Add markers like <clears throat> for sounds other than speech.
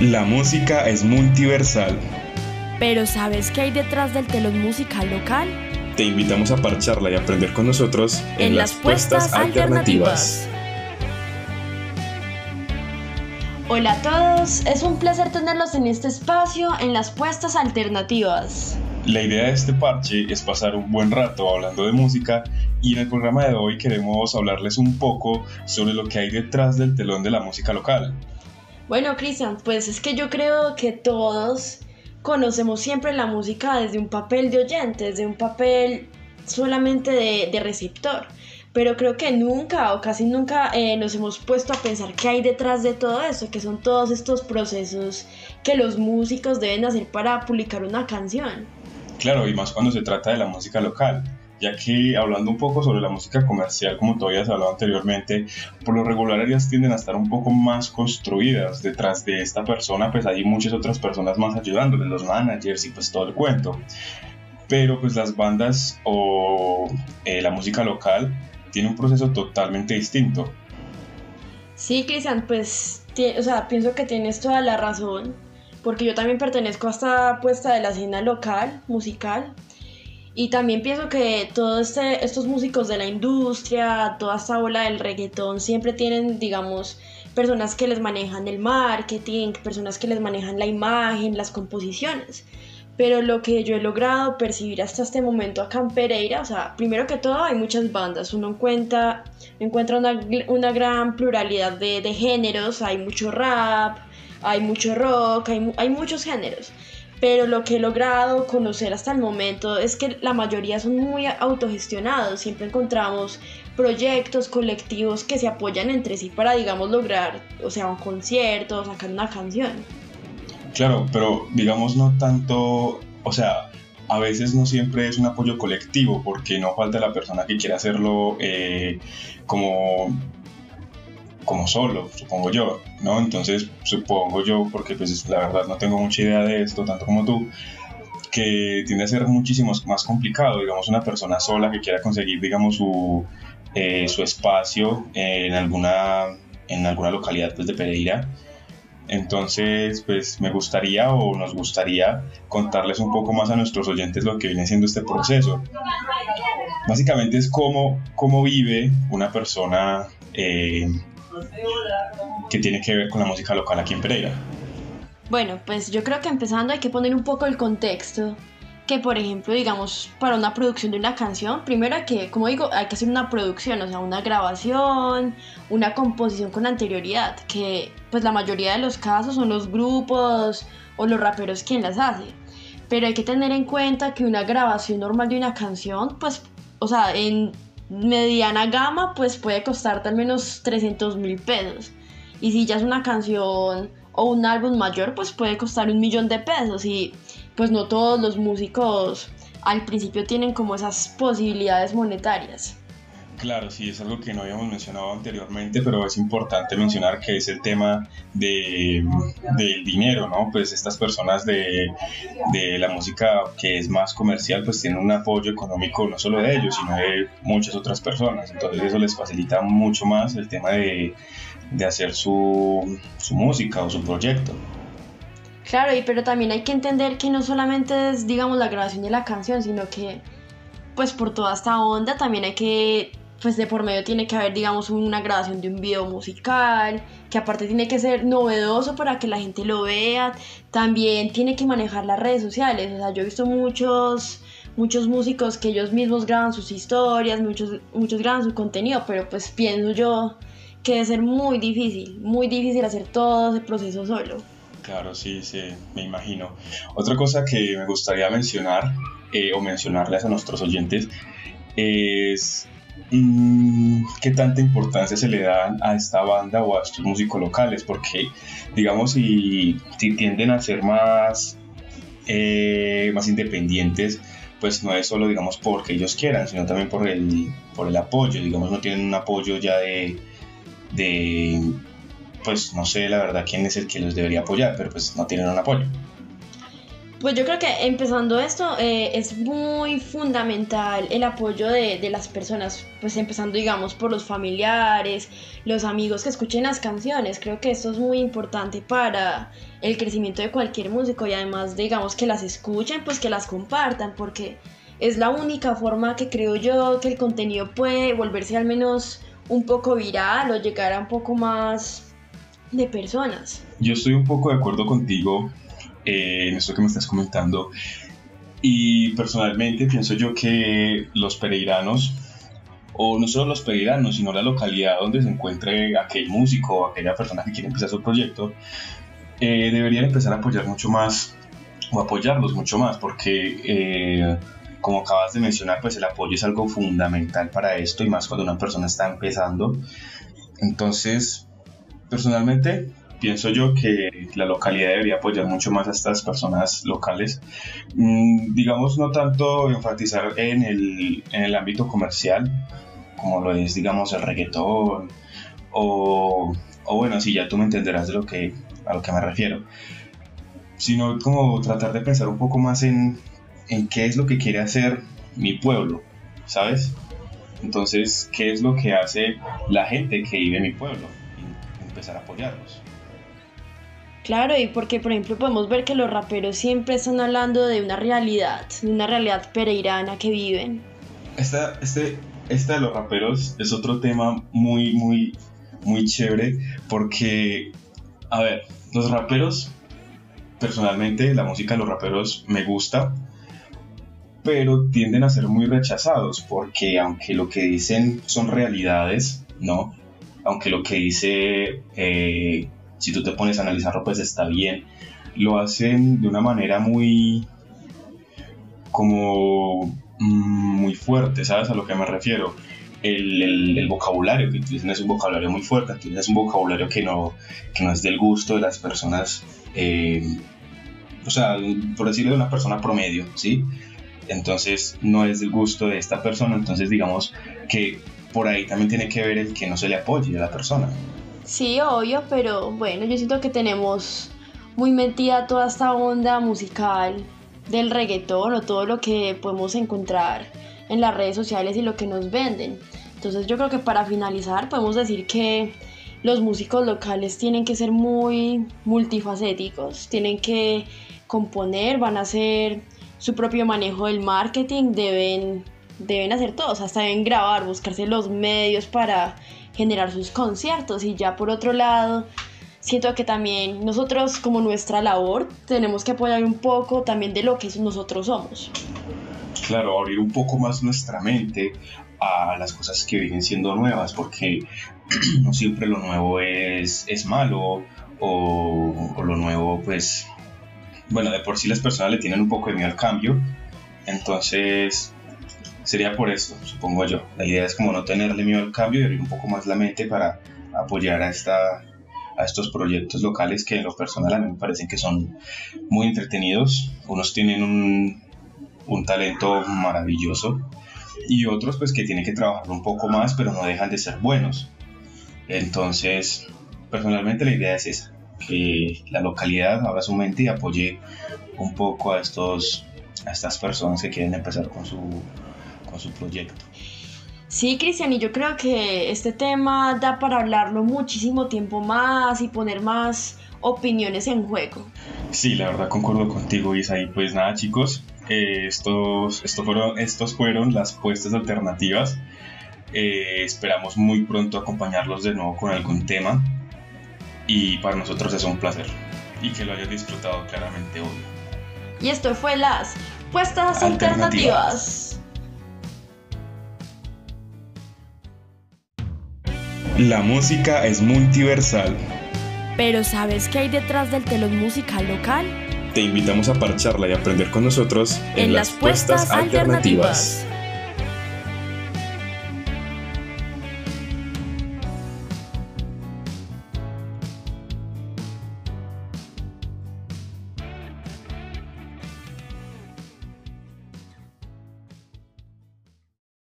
La música es multiversal. Pero ¿sabes qué hay detrás del telón musical local? Te invitamos a parcharla y aprender con nosotros en, las puestas alternativas. Hola a todos, es un placer tenerlos en este espacio en las puestas alternativas. La idea de este parche es pasar un buen rato hablando de música y en el programa de hoy queremos hablarles un poco sobre lo que hay detrás del telón de la música local. Bueno, Cristian, pues es que yo creo que todos conocemos siempre la música desde un papel de oyente, desde un papel solamente de, receptor. Pero creo que nunca o casi nunca eh, nos hemos puesto a pensar qué hay detrás de todo eso, que son todos estos procesos que los músicos deben hacer para publicar una canción. Claro, y más cuando se trata de la música local ya que hablando un poco sobre la música comercial, como tú habías hablado anteriormente, por lo regular ellas tienden a estar un poco más construidas. Detrás de esta persona, pues hay muchas otras personas más ayudándoles, los managers y pues todo el cuento. Pero pues las bandas o eh, la música local tiene un proceso totalmente distinto. Sí, Cristian, pues, o sea, pienso que tienes toda la razón, porque yo también pertenezco a esta puesta de la escena local, musical, y también pienso que todos este, estos músicos de la industria, toda esta ola del reggaetón, siempre tienen, digamos, personas que les manejan el marketing, personas que les manejan la imagen, las composiciones. Pero lo que yo he logrado percibir hasta este momento acá en Pereira, o sea, primero que todo hay muchas bandas, uno encuentra, encuentra una, una gran pluralidad de, de, géneros, hay mucho rap, hay mucho rock, hay, hay muchos géneros pero lo que he logrado conocer hasta el momento es que la mayoría son muy autogestionados, siempre encontramos proyectos colectivos que se apoyan entre sí para, digamos, lograr, o sea, un concierto, sacar una canción. Claro, pero digamos no tanto, o sea, a veces no siempre es un apoyo colectivo porque no falta la persona que quiere hacerlo eh, como como solo, supongo yo, ¿no? Entonces, supongo yo, porque pues la verdad no tengo mucha idea de esto, tanto como tú, que tiende a ser muchísimo más complicado, digamos, una persona sola que quiera conseguir, digamos, su, eh, su espacio en alguna, en alguna localidad pues, de Pereira. Entonces, pues me gustaría o nos gustaría contarles un poco más a nuestros oyentes lo que viene siendo este proceso. Básicamente es cómo, cómo vive una persona eh, que tiene que ver con la música local aquí en Pereira? Bueno, pues yo creo que empezando hay que poner un poco el contexto. Que por ejemplo, digamos, para una producción de una canción, primero que, como digo, hay que hacer una producción, o sea, una grabación, una composición con anterioridad, que pues la mayoría de los casos son los grupos o los raperos quien las hace. Pero hay que tener en cuenta que una grabación normal de una canción, pues, o sea, en mediana gama, pues puede costarte al menos 300 mil pesos. Y si ya es una canción o un álbum mayor, pues puede costar un millón de pesos. Y pues no todos los músicos al principio tienen como esas posibilidades monetarias. Claro, sí, es algo que no habíamos mencionado anteriormente, pero es importante mencionar que es el tema de, del dinero, ¿no? Pues estas personas de, de, la música que es más comercial, pues tienen un apoyo económico no solo de ellos, sino de muchas otras personas. Entonces eso les facilita mucho más el tema de, de hacer su, su música o su proyecto. Claro, y pero también hay que entender que no solamente es, digamos, la grabación de la canción, sino que, pues por toda esta onda también hay que pues de por medio tiene que haber, digamos, una grabación de un video musical, que aparte tiene que ser novedoso para que la gente lo vea, también tiene que manejar las redes sociales, o sea, yo he visto muchos muchos músicos que ellos mismos graban sus historias, muchos muchos graban su contenido, pero pues pienso yo que debe ser muy difícil, muy difícil hacer todo ese proceso solo. Claro, sí, sí, me imagino. Otra cosa que me gustaría mencionar eh, o mencionarles a nuestros oyentes es qué tanta importancia se le da a esta banda o a estos músicos locales, porque digamos si, tienden a ser más, eh, más independientes, pues no es solo digamos porque ellos quieran, sino también por el, por el apoyo, digamos no tienen un apoyo ya de, de, pues no sé la verdad quién es el que los debería apoyar, pero pues no tienen un apoyo. Pues yo creo que empezando esto eh, es muy fundamental el apoyo de, de, las personas, pues empezando digamos por los familiares, los amigos que escuchen las canciones. Creo que esto es muy importante para el crecimiento de cualquier músico y además digamos que las escuchen, pues que las compartan, porque es la única forma que creo yo que el contenido puede volverse al menos un poco viral o llegar a un poco más de personas. Yo estoy un poco de acuerdo contigo eh, en esto que me estás comentando. Y personalmente pienso yo que los pereiranos, o no solo los pereiranos, sino la localidad donde se encuentre aquel músico o aquella persona que quiere empezar su proyecto, eh, deberían empezar a apoyar mucho más, o apoyarlos mucho más, porque eh, como acabas de mencionar, pues el apoyo es algo fundamental para esto y más cuando una persona está empezando. Entonces, personalmente, pienso yo que la localidad debería apoyar mucho más a estas personas locales. Mm, digamos, no tanto enfatizar en el, en el ámbito comercial, como lo es, digamos, el reggaetón, o, bueno, si ya tú me entenderás de lo que, a lo que me refiero, sino como tratar de pensar un poco más en, en qué es lo que quiere hacer mi pueblo, ¿sabes? Entonces, ¿qué es lo que hace la gente que vive en mi pueblo? Y empezar a apoyarlos. Claro, y porque por ejemplo podemos ver que los raperos siempre están hablando de una realidad, de una realidad pereirana que viven. Esta, este, esta de los raperos es otro tema muy, muy, muy chévere porque, a ver, los raperos, personalmente la música de los raperos me gusta, pero tienden a ser muy rechazados porque aunque lo que dicen son realidades, ¿no? Aunque lo que dice eh, si tú te pones a analizarlo, pues está bien. Lo hacen de una manera muy, como, mm, muy fuerte, ¿sabes a lo que me refiero? El, el, vocabulario que utilizan es un vocabulario muy fuerte, es un vocabulario que no, que no es del gusto de las personas, eh, o sea, por decirlo de una persona promedio, ¿sí? Entonces no es del gusto de esta persona, entonces digamos que por ahí también tiene que ver el que no se le apoye a la persona. Sí, obvio, pero bueno, yo siento que tenemos muy metida toda esta onda musical del reggaetón o todo lo que podemos encontrar en las redes sociales y lo que nos venden. Entonces yo creo que para finalizar podemos decir que los músicos locales tienen que ser muy multifacéticos, tienen que componer, van a hacer su propio manejo del marketing, deben, deben hacer todo, o sea, hasta deben grabar, buscarse los medios para generar sus conciertos y ya por otro lado siento que también nosotros como nuestra labor tenemos que apoyar un poco también de lo que nosotros somos. Claro, abrir un poco más nuestra mente a las cosas que vienen siendo nuevas, porque <clears throat> no siempre lo nuevo es, es malo o, o, lo nuevo pues, bueno, de por sí las personas le tienen un poco de miedo al cambio, entonces sería por eso, supongo yo. La idea es como no tenerle miedo al cambio y abrir un poco más la mente para apoyar a, esta, a estos proyectos locales que en lo personal a mí me parecen que son muy entretenidos. Unos tienen un, un talento maravilloso y otros pues que tienen que trabajar un poco más pero no dejan de ser buenos. Entonces, personalmente la idea es esa, que la localidad abra su mente y apoye un poco a estos a estas personas que quieren empezar con su su proyecto. Sí, Cristian, y yo creo que este tema da para hablarlo muchísimo tiempo más y poner más opiniones en juego. Sí, la verdad concuerdo contigo, Isa. Y pues nada, chicos, eh, estos, estos, fueron, estos fueron las puestas alternativas. Eh, esperamos muy pronto acompañarlos de nuevo con algún tema. Y para nosotros es un placer. Y que lo hayas disfrutado claramente hoy. Y esto fue las puestas alternativas. La música es multiversal. Pero ¿sabes qué hay detrás del telón musical local? Te invitamos a parcharla y aprender con nosotros en, las puestas alternativas.